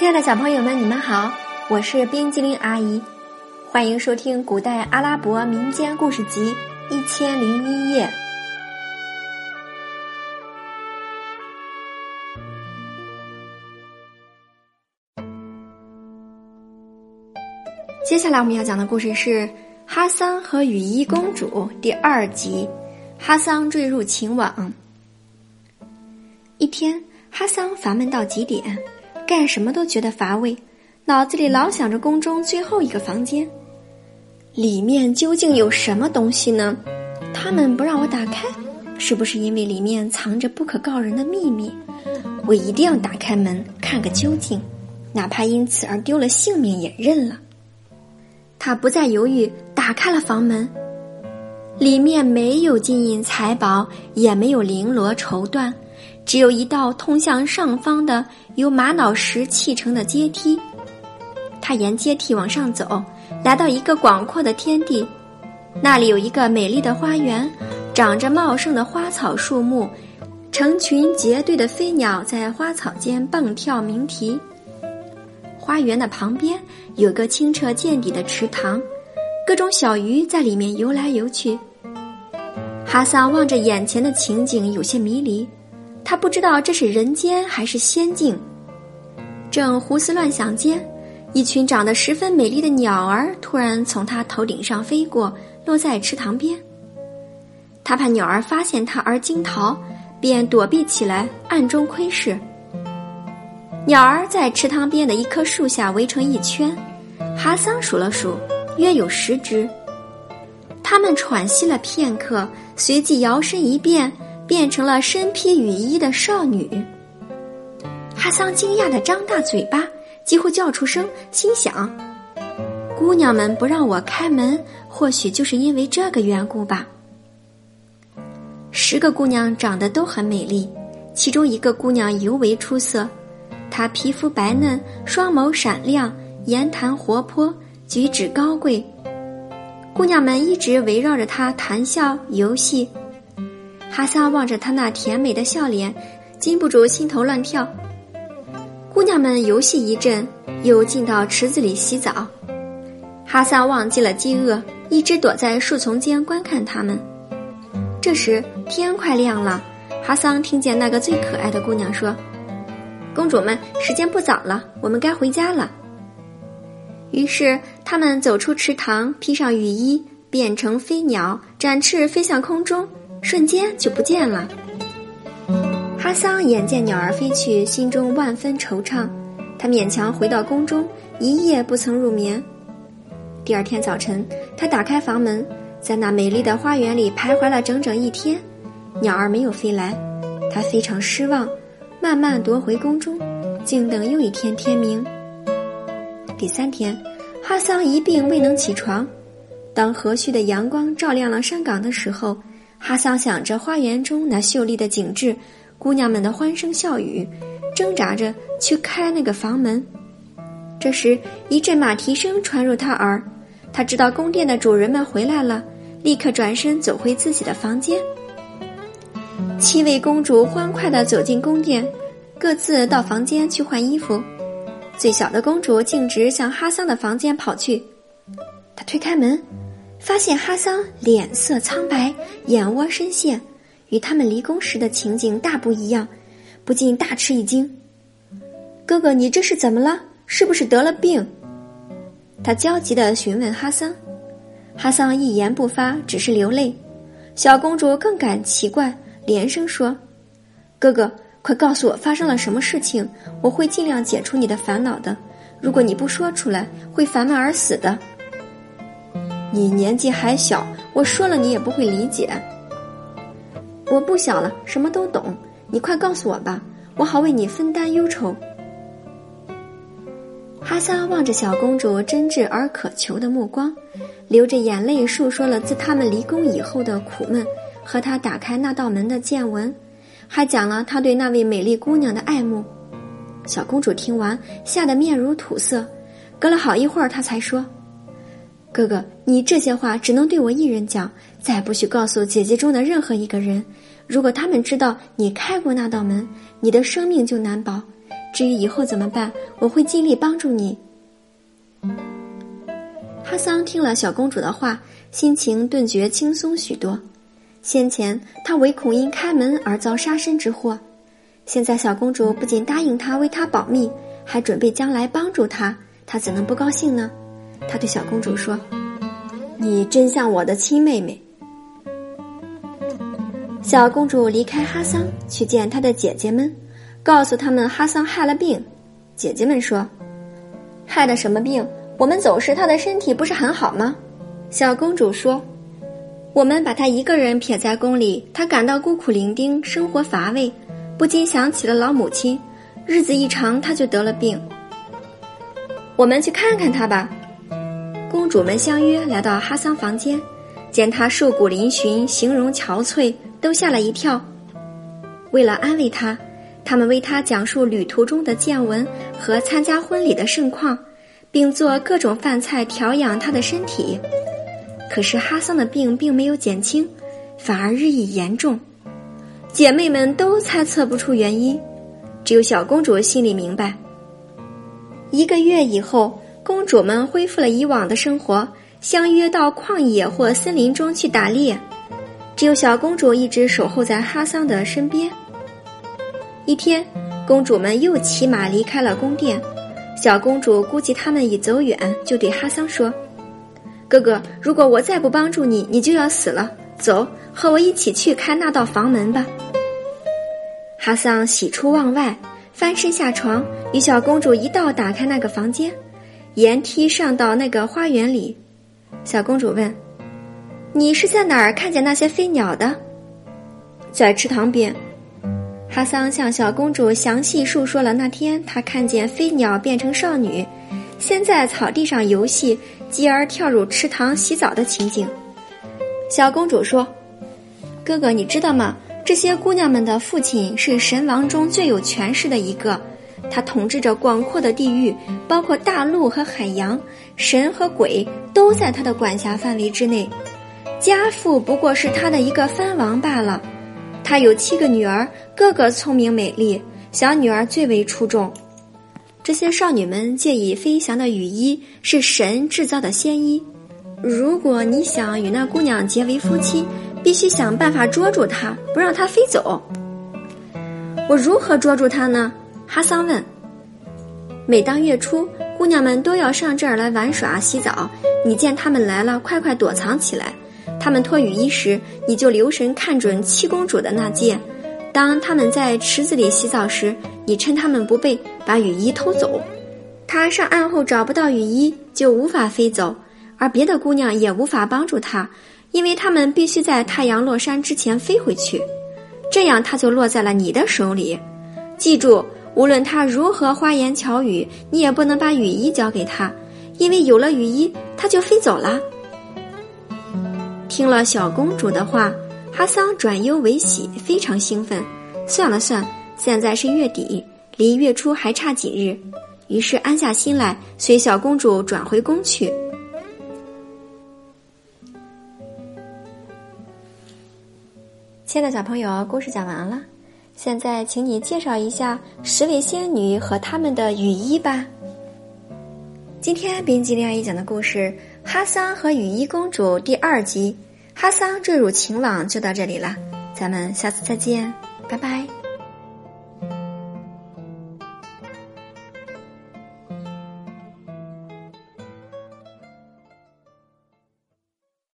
亲爱的小朋友们，你们好，我是冰激凌阿姨，欢迎收听《古代阿拉伯民间故事集一千零一夜》。接下来我们要讲的故事是《哈桑和雨衣公主》第二集，《哈桑坠入情网》。一天，哈桑烦闷到极点。干什么都觉得乏味，脑子里老想着宫中最后一个房间，里面究竟有什么东西呢？他们不让我打开，是不是因为里面藏着不可告人的秘密？我一定要打开门看个究竟，哪怕因此而丢了性命也认了。他不再犹豫，打开了房门，里面没有金银财宝，也没有绫罗绸缎。只有一道通向上方的由玛瑙石砌成的阶梯，他沿阶梯往上走，来到一个广阔的天地，那里有一个美丽的花园，长着茂盛的花草树木，成群结队的飞鸟在花草间蹦跳鸣啼。花园的旁边有个清澈见底的池塘，各种小鱼在里面游来游去。哈桑望着眼前的情景，有些迷离。他不知道这是人间还是仙境，正胡思乱想间，一群长得十分美丽的鸟儿突然从他头顶上飞过，落在池塘边。他怕鸟儿发现他而惊逃，便躲避起来，暗中窥视。鸟儿在池塘边的一棵树下围成一圈，哈桑数了数，约有十只。他们喘息了片刻，随即摇身一变。变成了身披雨衣的少女。哈桑惊讶的张大嘴巴，几乎叫出声，心想：“姑娘们不让我开门，或许就是因为这个缘故吧。”十个姑娘长得都很美丽，其中一个姑娘尤为出色。她皮肤白嫩，双眸闪亮，言谈活泼，举止高贵。姑娘们一直围绕着她谈笑游戏。哈桑望着她那甜美的笑脸，禁不住心头乱跳。姑娘们游戏一阵，又进到池子里洗澡。哈桑忘记了饥饿，一直躲在树丛间观看他们。这时天快亮了，哈桑听见那个最可爱的姑娘说：“公主们，时间不早了，我们该回家了。”于是他们走出池塘，披上雨衣，变成飞鸟，展翅飞向空中。瞬间就不见了。哈桑眼见鸟儿飞去，心中万分惆怅。他勉强回到宫中，一夜不曾入眠。第二天早晨，他打开房门，在那美丽的花园里徘徊了整整一天，鸟儿没有飞来，他非常失望，慢慢踱回宫中，静等又一天天明。第三天，哈桑一病未能起床。当和煦的阳光照亮了山岗的时候。哈桑想着花园中那秀丽的景致，姑娘们的欢声笑语，挣扎着去开那个房门。这时，一阵马蹄声传入他耳，他知道宫殿的主人们回来了，立刻转身走回自己的房间。七位公主欢快地走进宫殿，各自到房间去换衣服。最小的公主径直向哈桑的房间跑去，她推开门。发现哈桑脸色苍白，眼窝深陷，与他们离宫时的情景大不一样，不禁大吃一惊。哥哥，你这是怎么了？是不是得了病？他焦急地询问哈桑。哈桑一言不发，只是流泪。小公主更感奇怪，连声说：“哥哥，快告诉我发生了什么事情，我会尽量解除你的烦恼的。如果你不说出来，会烦闷而死的。”你年纪还小，我说了你也不会理解。我不小了，什么都懂。你快告诉我吧，我好为你分担忧愁。哈桑望着小公主真挚而渴求的目光，流着眼泪述说了自他们离宫以后的苦闷和他打开那道门的见闻，还讲了他对那位美丽姑娘的爱慕。小公主听完，吓得面如土色。隔了好一会儿，她才说。哥哥，你这些话只能对我一人讲，再不许告诉姐姐中的任何一个人。如果他们知道你开过那道门，你的生命就难保。至于以后怎么办，我会尽力帮助你。”哈桑听了小公主的话，心情顿觉轻松许多。先前他唯恐因开门而遭杀身之祸，现在小公主不仅答应他为他保密，还准备将来帮助他，他怎能不高兴呢？他对小公主说：“你真像我的亲妹妹。”小公主离开哈桑，去见她的姐姐们，告诉他们哈桑害了病。姐姐们说：“害的什么病？我们走时他的身体不是很好吗？”小公主说。我们把他一个人撇在宫里，他感到孤苦伶仃，生活乏味，不禁想起了老母亲。日子一长，他就得了病。我们去看看他吧。公主们相约来到哈桑房间，见他瘦骨嶙峋，形容憔悴，都吓了一跳。为了安慰他，他们为他讲述旅途中的见闻和参加婚礼的盛况，并做各种饭菜调养他的身体。可是哈桑的病并没有减轻，反而日益严重。姐妹们都猜测不出原因，只有小公主心里明白。一个月以后，公主们恢复了以往的生活，相约到旷野或森林中去打猎。只有小公主一直守候在哈桑的身边。一天，公主们又骑马离开了宫殿。小公主估计他们已走远，就对哈桑说。哥哥，如果我再不帮助你，你就要死了。走，和我一起去开那道房门吧。哈桑喜出望外，翻身下床，与小公主一道打开那个房间，沿梯上到那个花园里。小公主问：“你是在哪儿看见那些飞鸟的？”在池塘边。哈桑向小公主详细述说了那天他看见飞鸟变成少女。先在草地上游戏，继而跳入池塘洗澡的情景。小公主说：“哥哥，你知道吗？这些姑娘们的父亲是神王中最有权势的一个，他统治着广阔的地域，包括大陆和海洋，神和鬼都在他的管辖范围之内。家父不过是他的一个藩王罢了。他有七个女儿，个个聪明美丽，小女儿最为出众。”这些少女们借以飞翔的羽衣是神制造的仙衣。如果你想与那姑娘结为夫妻，必须想办法捉住她，不让她飞走。我如何捉住她呢？哈桑问。每当月初，姑娘们都要上这儿来玩耍、洗澡。你见她们来了，快快躲藏起来。她们脱雨衣时，你就留神看准七公主的那件。当他们在池子里洗澡时，你趁他们不备，把雨衣偷走。他上岸后找不到雨衣，就无法飞走，而别的姑娘也无法帮助他，因为他们必须在太阳落山之前飞回去。这样，他就落在了你的手里。记住，无论他如何花言巧语，你也不能把雨衣交给他，因为有了雨衣，他就飞走了。听了小公主的话。哈桑转忧为喜，非常兴奋。算了算，现在是月底，离月初还差几日，于是安下心来，随小公主转回宫去。亲爱的小朋友，故事讲完了，现在请你介绍一下十位仙女和她们的雨衣吧。今天冰激凌阿姨讲的故事《哈桑和雨衣公主》第二集。哈桑坠入情网就到这里了，咱们下次再见，拜拜。